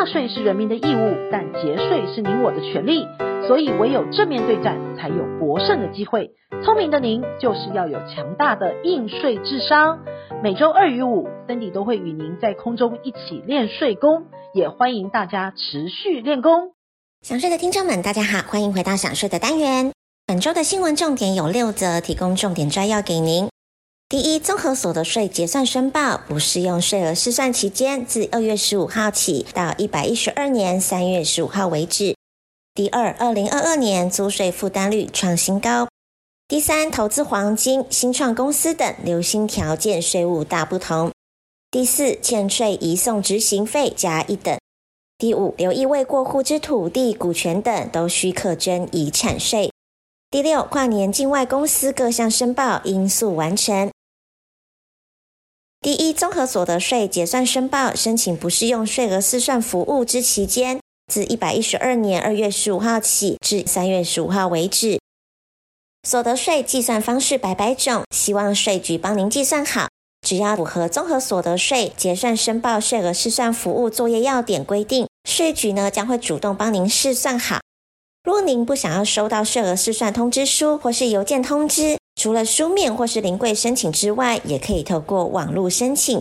纳税是人民的义务，但节税是您我的权利，所以唯有正面对战，才有博胜的机会。聪明的您就是要有强大的应税智商。每周二与五，Cindy 都会与您在空中一起练税功，也欢迎大家持续练功。想税的听众们，大家好，欢迎回到想税的单元。本周的新闻重点有六则，提供重点摘要给您。第一，综合所得税结算申报不适用税额试算期间，自二月十五号起到一百一十二年三月十五号为止。第二，二零二二年租税负担率创新高。第三，投资黄金、新创公司等留心条件税务大不同。第四，欠税移送执行费加一等。第五，留意未过户之土地、股权等都需课征遗产税。第六，跨年境外公司各项申报应速完成。第一，综合所得税结算申报申请不适用税额试算服务之期间，自一百一十二年二月十五号起至三月十五号为止。所得税计算方式百百种，希望税局帮您计算好。只要符合综合所得税结算申报税额试算服务作业要点规定，税局呢将会主动帮您试算好。若您不想要收到税额试算通知书或是邮件通知，除了书面或是临柜申请之外，也可以透过网络申请。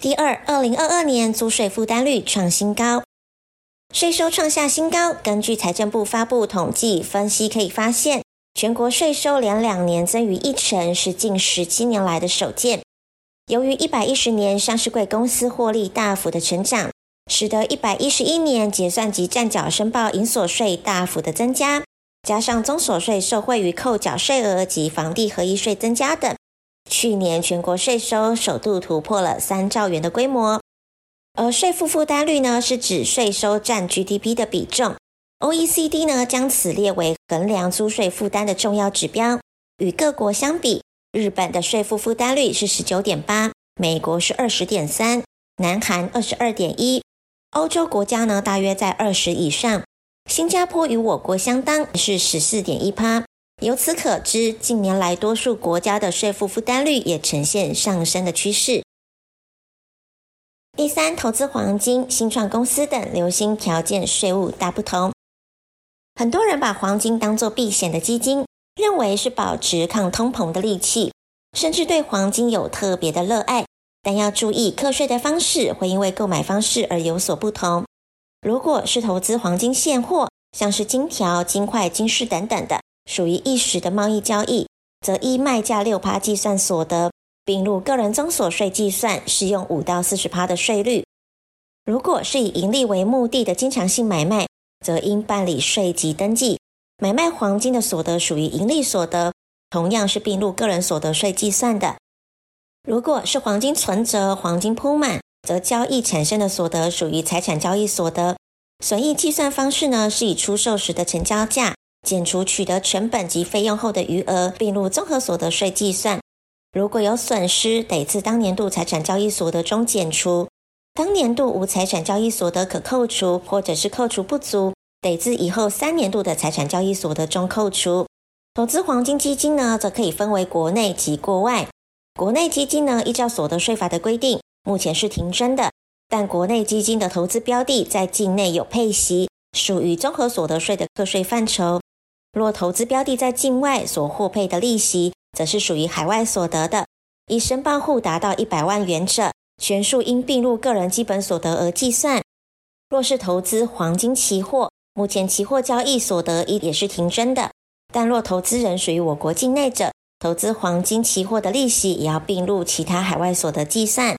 第二，二零二二年租税负担率创新高。税收创下新高。根据财政部发布统计分析，可以发现，全国税收连两年增逾一成，是近十七年来的首见。由于一百一十年上市贵公司获利大幅的成长，使得一百一十一年结算及暂缴申报营所税大幅的增加，加上综所税受惠于扣缴税额及房地合一税增加等，去年全国税收首度突破了三兆元的规模。而税负负担率呢，是指税收占 GDP 的比重。OECD 呢，将此列为衡量租税负担的重要指标。与各国相比，日本的税负负担率是十九点八，美国是二十点三，南韩二十二点一，欧洲国家呢大约在二十以上。新加坡与我国相当，是十四点一趴。由此可知，近年来多数国家的税负负担率也呈现上升的趋势。第三，投资黄金、新创公司等留心条件税务大不同。很多人把黄金当作避险的基金，认为是保值抗通膨的利器，甚至对黄金有特别的热爱。但要注意，课税的方式会因为购买方式而有所不同。如果是投资黄金现货，像是金条、金块、金饰等等的，属于一时的贸易交易，则依卖价六趴计算所得。并入个人综所税计算，适用五到四十趴的税率。如果是以盈利为目的的经常性买卖，则应办理税籍登记。买卖黄金的所得属于盈利所得，同样是并入个人所得税计算的。如果是黄金存折、黄金铺满，则交易产生的所得属于财产交易所得。损益计算方式呢，是以出售时的成交价减除取得成本及费用后的余额，并入综合所得税计算。如果有损失，得自当年度财产交易所得中减除；当年度无财产交易所得可扣除，或者是扣除不足，得自以后三年度的财产交易所得中扣除。投资黄金基金呢，则可以分为国内及国外。国内基金呢，依照所得税法的规定，目前是停征的，但国内基金的投资标的在境内有配息，属于综合所得税的课税范畴。若投资标的在境外所获配的利息，则是属于海外所得的，以申报户达到一百万元者，全数应并入个人基本所得额计算。若是投资黄金期货，目前期货交易所得也也是停征的，但若投资人属于我国境内者，投资黄金期货的利息也要并入其他海外所得计算。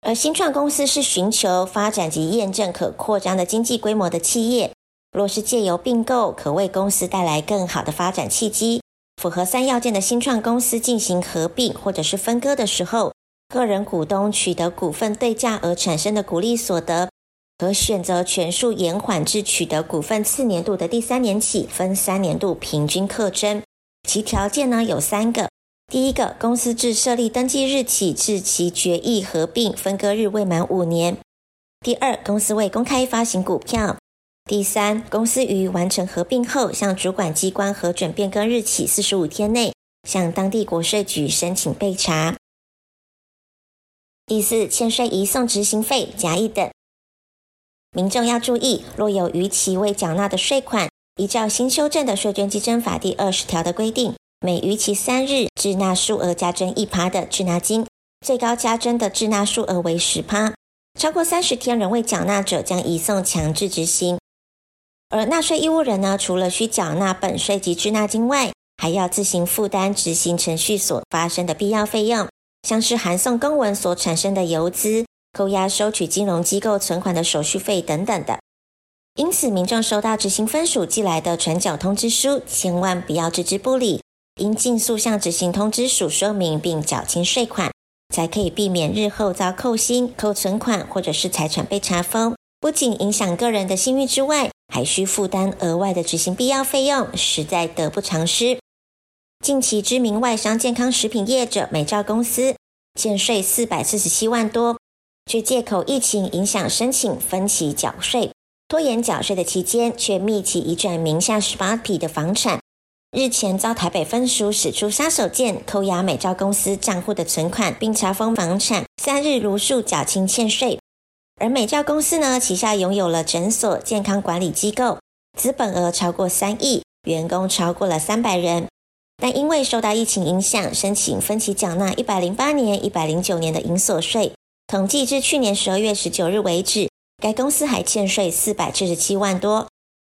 而新创公司是寻求发展及验证可扩张的经济规模的企业，若是借由并购，可为公司带来更好的发展契机。符合三要件的新创公司进行合并或者是分割的时候，个人股东取得股份对价而产生的股利所得，可选择全数延缓至取得股份次年度的第三年起，分三年度平均课征。其条件呢有三个：第一个，公司自设立登记日起至其决议合并分割日未满五年；第二，公司未公开发行股票；第三，公司于完成合并后，向主管机关核准变更日起四十五天内，向当地国税局申请备查。第四，欠税移送执行费甲乙等。民众要注意，若有逾期未缴纳的税款，依照新修正的税捐稽征法第二十条的规定，每逾期三日滞纳数额加征一趴的滞纳金，最高加征的滞纳数额为十趴。超过三十天仍未缴纳者，将移送强制执行。而纳税义务人呢，除了需缴纳本税及滞纳金外，还要自行负担执行程序所发生的必要费用，像是函送公文所产生的邮资。扣押收取金融机构存款的手续费等等的，因此民众收到执行分署寄来的传缴通知书，千万不要置之不理，应尽速向执行通知署说明并缴清税款，才可以避免日后遭扣薪、扣存款或者是财产被查封，不仅影响个人的信誉之外，还需负担额外的执行必要费用，实在得不偿失。近期知名外商健康食品业者美兆公司欠税四百四十七万多。却借口疫情影响申请分期缴税，拖延缴税的期间，却密集移转名下十八笔的房产。日前遭台北分署使出杀手锏，扣押美照公司账户的存款，并查封房产，三日如数缴清欠税。而美照公司呢，旗下拥有了诊所、健康管理机构，资本额超过三亿，员工超过了三百人。但因为受到疫情影响，申请分期缴纳一百零八年、一百零九年的营所税。统计至去年十二月十九日为止，该公司还欠税四百七十七万多。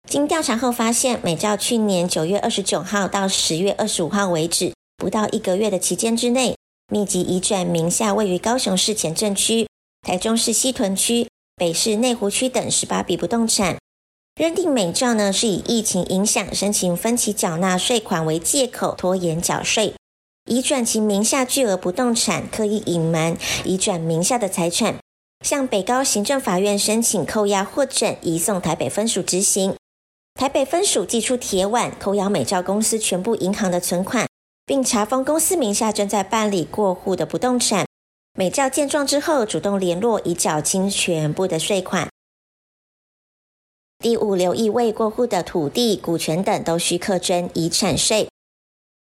经调查后发现，美照去年九月二十九号到十月二十五号为止，不到一个月的期间之内，密集移转名下位于高雄市前镇区、台中市西屯区、北市内湖区等十八笔不动产，认定美照呢是以疫情影响申请分期缴纳税款为借口拖延缴税。移转其名下巨额不动产，刻意隐瞒移转名下的财产，向北高行政法院申请扣押获准，移送台北分署执行。台北分署寄出铁腕，扣押美照公司全部银行的存款，并查封公司名下正在办理过户的不动产。美照见状之后，主动联络，已缴清全部的税款。第五，留意未过户的土地、股权等，都需课征遗产税。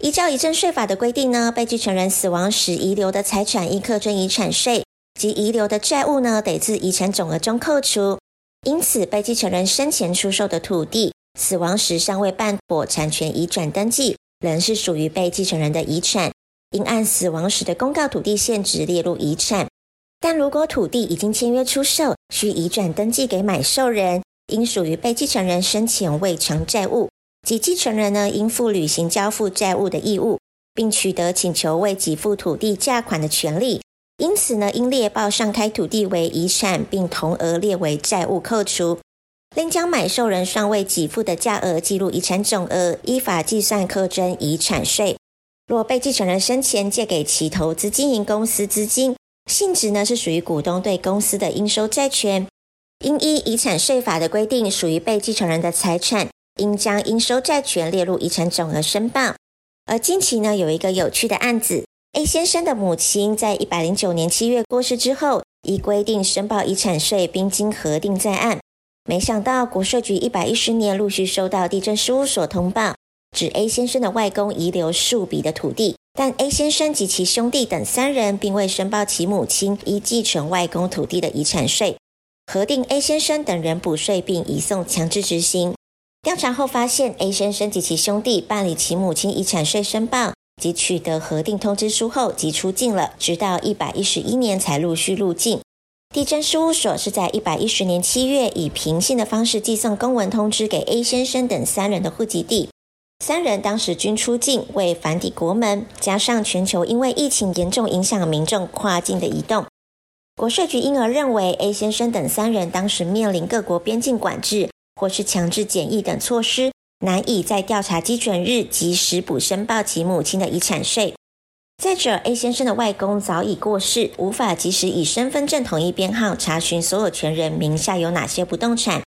依照遗赠税法的规定呢，被继承人死亡时遗留的财产应课征遗产税，及遗留的债务呢得自遗产总额中扣除。因此，被继承人生前出售的土地，死亡时尚未办妥产权移转登记，仍是属于被继承人的遗产，应按死亡时的公告土地现值列入遗产。但如果土地已经签约出售，需移转登记给买受人，应属于被继承人生前未偿债务。即继承人呢，应负履行交付债务的义务，并取得请求未给付土地价款的权利。因此呢，应列报上开土地为遗产，并同额列为债务扣除。另将买受人尚未给付的价额记录遗产总额，依法计算课征遗产税。若被继承人生前借给其投资经营公司资金，性质呢是属于股东对公司的应收债权，应依遗产税法的规定，属于被继承人的财产。应将应收债权列入遗产总额申报。而近期呢，有一个有趣的案子：A 先生的母亲在一百零九年七月过世之后，依规定申报遗产税，并经核定在案。没想到国税局一百一十年陆续收到地政事务所通报，指 A 先生的外公遗留数笔的土地，但 A 先生及其兄弟等三人并未申报其母亲依继承外公土地的遗产税，核定 A 先生等人补税，并移送强制执行。调查后发现，A 先生及其兄弟办理其母亲遗产税申报及取得核定通知书后即出境了，直到一百一十一年才陆续入境。地政事务所是在一百一十年七月以平信的方式寄送公文通知给 A 先生等三人的户籍地，三人当时均出境为返抵国门，加上全球因为疫情严重影响民众跨境的移动，国税局因而认为 A 先生等三人当时面临各国边境管制。或是强制检疫等措施，难以在调查基准日及时补申报其母亲的遗产税。再者，A 先生的外公早已过世，无法及时以身份证统一编号查询所有权人名下有哪些不动产。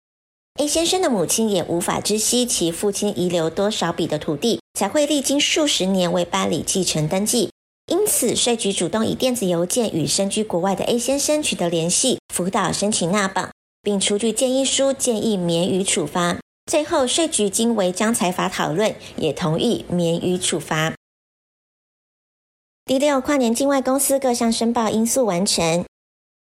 A 先生的母亲也无法知悉其父亲遗留多少笔的土地，才会历经数十年未办理继承登记。因此，税局主动以电子邮件与身居国外的 A 先生取得联系，辅导申请纳榜，并出具建议书，建议免予处罚。最后，税局经违章财法讨论，也同意免予处罚。第六，跨年境外公司各项申报因素完成。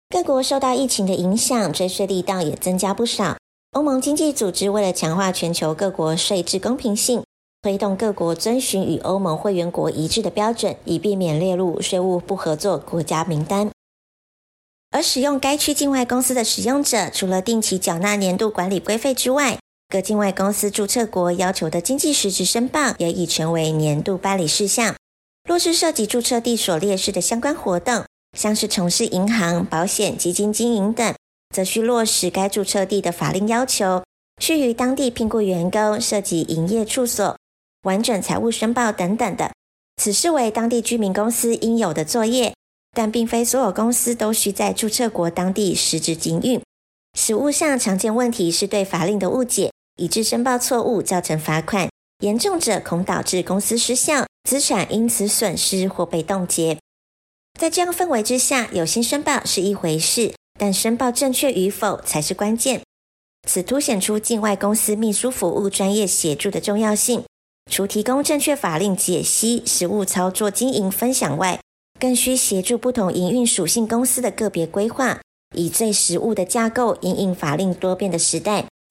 各国受到疫情的影响，追税力道也增加不少。欧盟经济组织为了强化全球各国税制公平性，推动各国遵循与欧盟会员国一致的标准，以避免列入税务不合作国家名单。而使用该区境外公司的使用者，除了定期缴纳年度管理规费之外，各境外公司注册国要求的经济实质申报，也已成为年度办理事项。若是涉及注册地所列示的相关活动，像是从事银行、保险、基金经营等，则需落实该注册地的法令要求，需于当地聘雇员工，涉及营业处所。完整财务申报等等的，此视为当地居民公司应有的作业，但并非所有公司都需在注册国当地实质经营。实务上常见问题是对法令的误解，以致申报错误造成罚款，严重者恐导致公司失效，资产因此损失或被冻结。在这样氛围之下，有心申报是一回事，但申报正确与否才是关键。此凸显出境外公司秘书服务专业协助的重要性。除提供正确法令解析、实务操作经营分享外，更需协助不同营运属性公司的个别规划，以最实务的架构应应法令多变的时代，